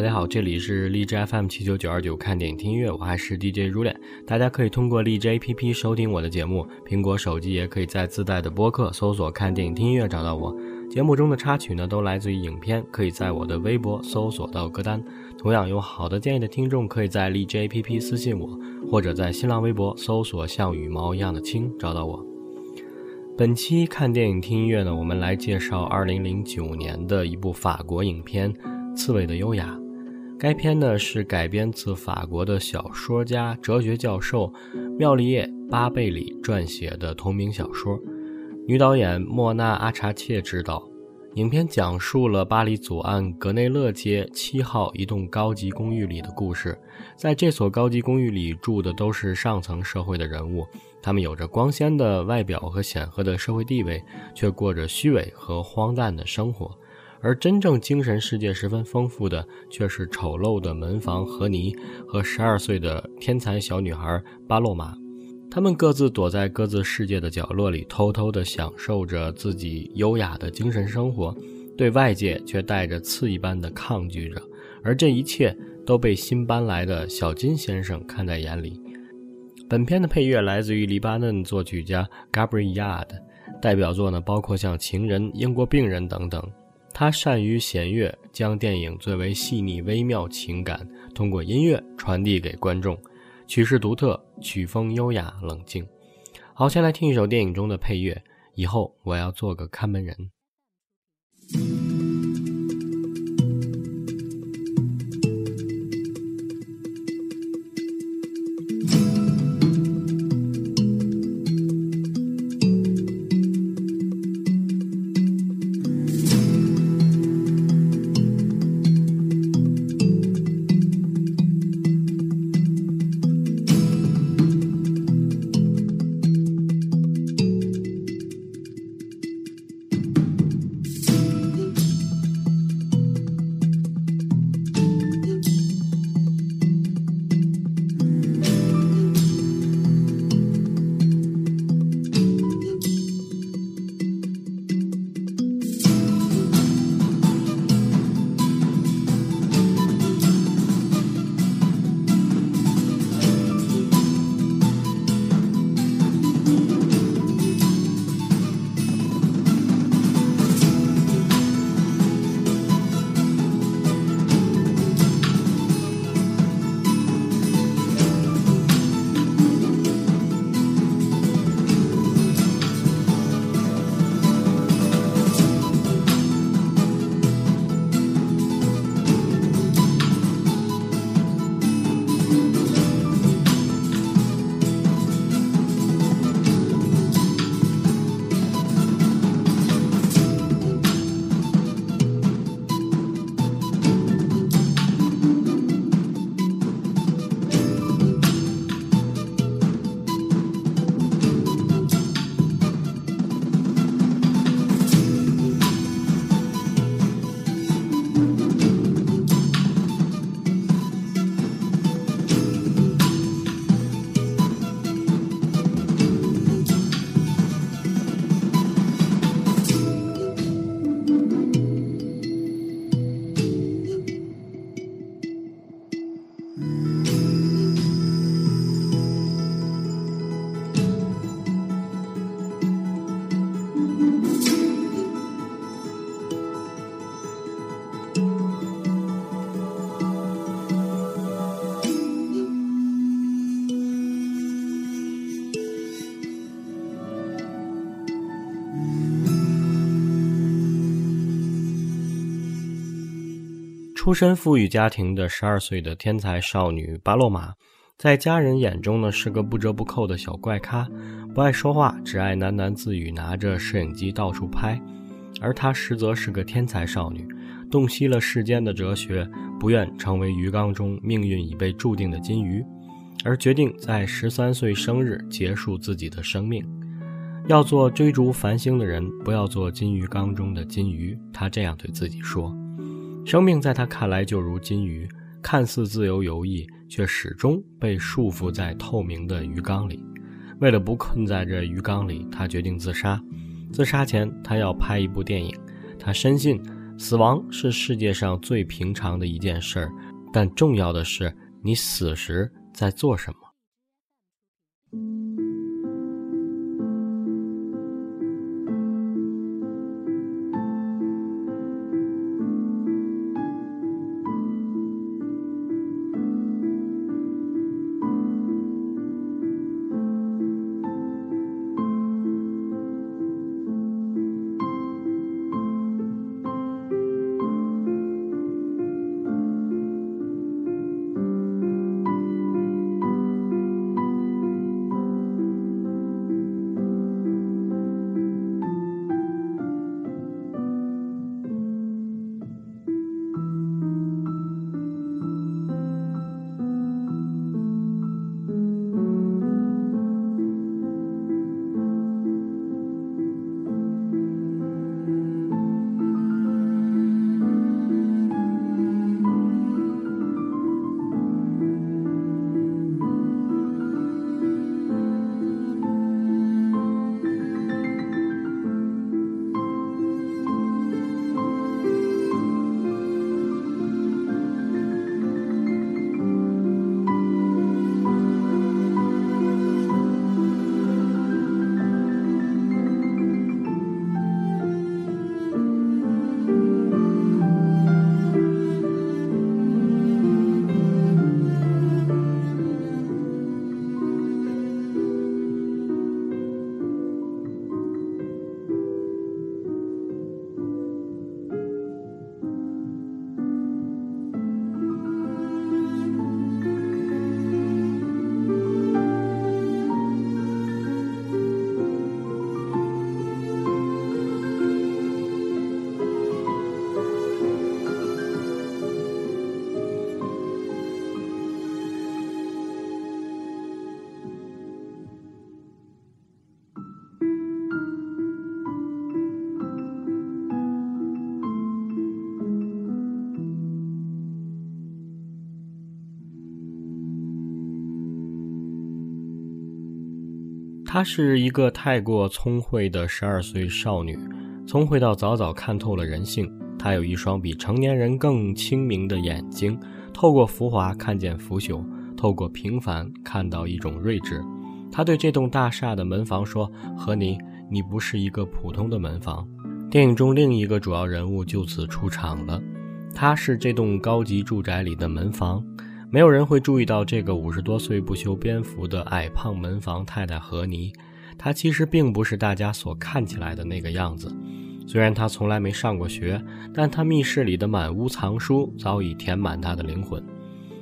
大家好，这里是荔枝 FM 七九九二九看电影听音乐，我还是 DJ 如脸。大家可以通过荔枝 APP 收听我的节目，苹果手机也可以在自带的播客搜索“看电影听音乐”找到我。节目中的插曲呢，都来自于影片，可以在我的微博搜索到歌单。同样有好的建议的听众，可以在荔枝 APP 私信我，或者在新浪微博搜索“像羽毛一样的青”找到我。本期看电影听音乐呢，我们来介绍二零零九年的一部法国影片《刺猬的优雅》。该片呢是改编自法国的小说家、哲学教授妙丽叶·巴贝里撰写的同名小说，女导演莫娜·阿查切执导。影片讲述了巴黎左岸格内勒街七号一栋高级公寓里的故事。在这所高级公寓里住的都是上层社会的人物，他们有着光鲜的外表和显赫的社会地位，却过着虚伪和荒诞的生活。而真正精神世界十分丰富的，却是丑陋的门房何尼和十二岁的天才小女孩巴洛玛。他们各自躲在各自世界的角落里，偷偷地享受着自己优雅的精神生活，对外界却带着刺一般的抗拒着。而这一切都被新搬来的小金先生看在眼里。本片的配乐来自于黎巴嫩作曲家 Gabriel Yard，代表作呢包括像《情人》《英国病人》等等。他善于弦乐，将电影最为细腻微妙情感通过音乐传递给观众，曲式独特，曲风优雅冷静。好，先来听一首电影中的配乐。以后我要做个看门人。出身富裕家庭的十二岁的天才少女巴洛玛，在家人眼中呢是个不折不扣的小怪咖，不爱说话，只爱喃喃自语，拿着摄影机到处拍。而她实则是个天才少女，洞悉了世间的哲学，不愿成为鱼缸中命运已被注定的金鱼，而决定在十三岁生日结束自己的生命。要做追逐繁星的人，不要做金鱼缸中的金鱼。她这样对自己说。生命在他看来就如金鱼，看似自由游弋，却始终被束缚在透明的鱼缸里。为了不困在这鱼缸里，他决定自杀。自杀前，他要拍一部电影。他深信，死亡是世界上最平常的一件事儿，但重要的是你死时在做什么。她是一个太过聪慧的十二岁少女，聪慧到早早看透了人性。她有一双比成年人更清明的眼睛，透过浮华看见腐朽，透过平凡看到一种睿智。她对这栋大厦的门房说：“和你，你不是一个普通的门房。”电影中另一个主要人物就此出场了，他是这栋高级住宅里的门房。没有人会注意到这个五十多岁不修边幅的矮胖门房太太何妮，她其实并不是大家所看起来的那个样子。虽然她从来没上过学，但她密室里的满屋藏书早已填满她的灵魂。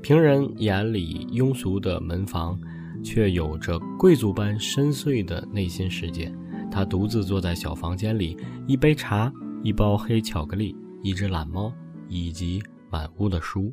平人眼里庸俗的门房，却有着贵族般深邃的内心世界。她独自坐在小房间里，一杯茶，一包黑巧克力，一只懒猫，以及满屋的书。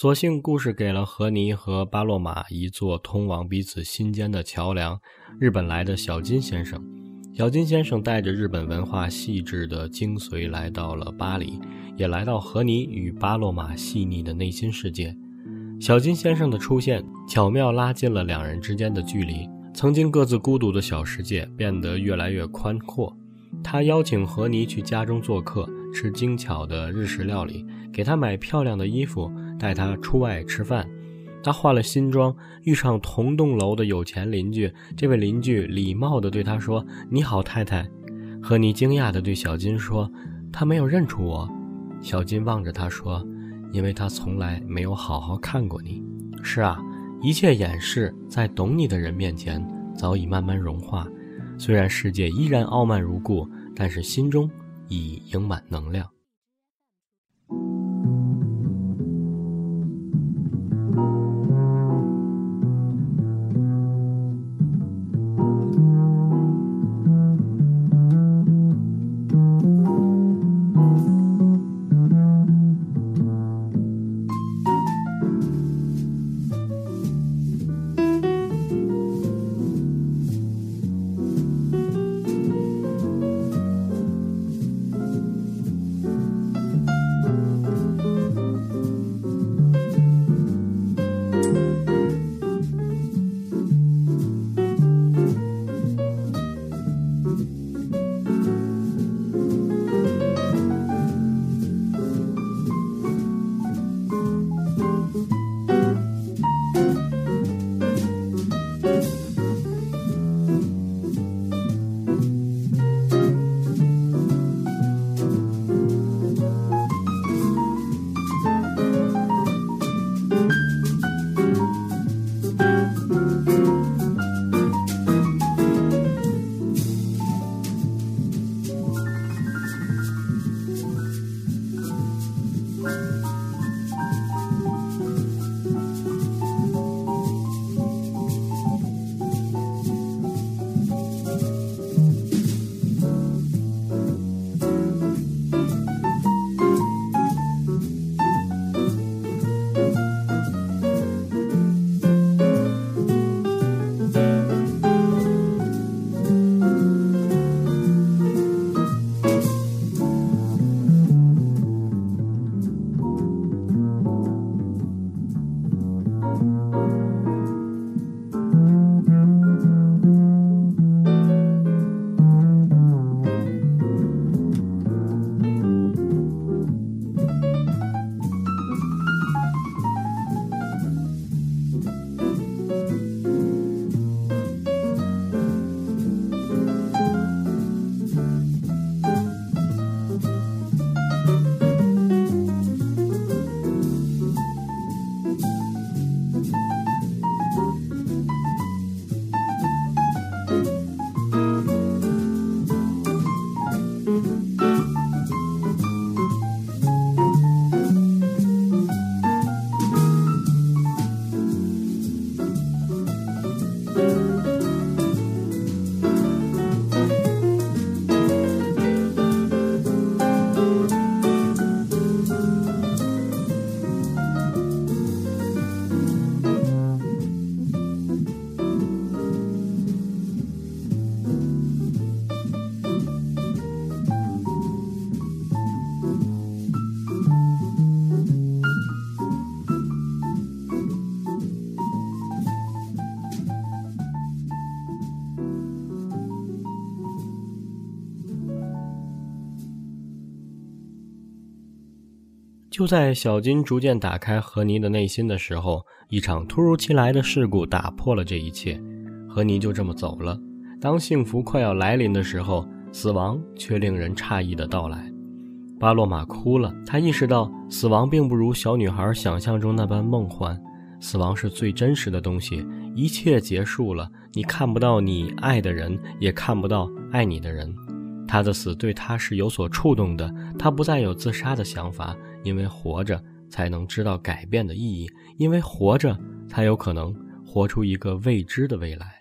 所幸故事给了何尼和巴洛马一座通往彼此心间的桥梁。日本来的小金先生，小金先生带着日本文化细致的精髓来到了巴黎，也来到何尼与巴洛马细腻的内心世界。小金先生的出现巧妙拉近了两人之间的距离，曾经各自孤独的小世界变得越来越宽阔。他邀请何尼去家中做客，吃精巧的日式料理，给他买漂亮的衣服。带他出外吃饭，他化了新妆，遇上同栋楼的有钱邻居。这位邻居礼貌地对他说：“你好，太太。”和尼惊讶地对小金说：“他没有认出我。”小金望着他说：“因为他从来没有好好看过你。”是啊，一切掩饰在懂你的人面前早已慢慢融化。虽然世界依然傲慢如故，但是心中已盈满能量。就在小金逐渐打开何尼的内心的时候，一场突如其来的事故打破了这一切，何尼就这么走了。当幸福快要来临的时候，死亡却令人诧异的到来。巴洛玛哭了，他意识到死亡并不如小女孩想象中那般梦幻，死亡是最真实的东西，一切结束了，你看不到你爱的人，也看不到爱你的人。他的死对他是有所触动的，他不再有自杀的想法。因为活着才能知道改变的意义，因为活着才有可能活出一个未知的未来。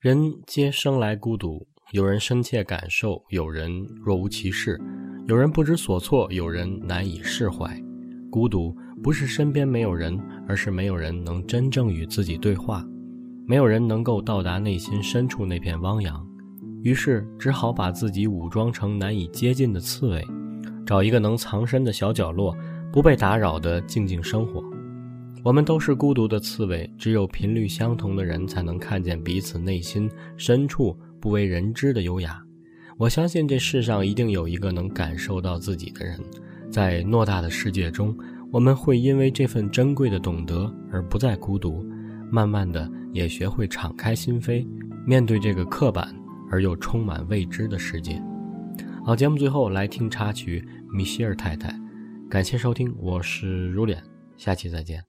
人皆生来孤独，有人深切感受，有人若无其事，有人不知所措，有人难以释怀。孤独不是身边没有人，而是没有人能真正与自己对话，没有人能够到达内心深处那片汪洋。于是只好把自己武装成难以接近的刺猬，找一个能藏身的小角落，不被打扰的静静生活。我们都是孤独的刺猬，只有频率相同的人才能看见彼此内心深处不为人知的优雅。我相信这世上一定有一个能感受到自己的人，在偌大的世界中，我们会因为这份珍贵的懂得而不再孤独，慢慢的也学会敞开心扉，面对这个刻板而又充满未知的世界。好，节目最后来听插曲《米歇尔太太》，感谢收听，我是如脸，下期再见。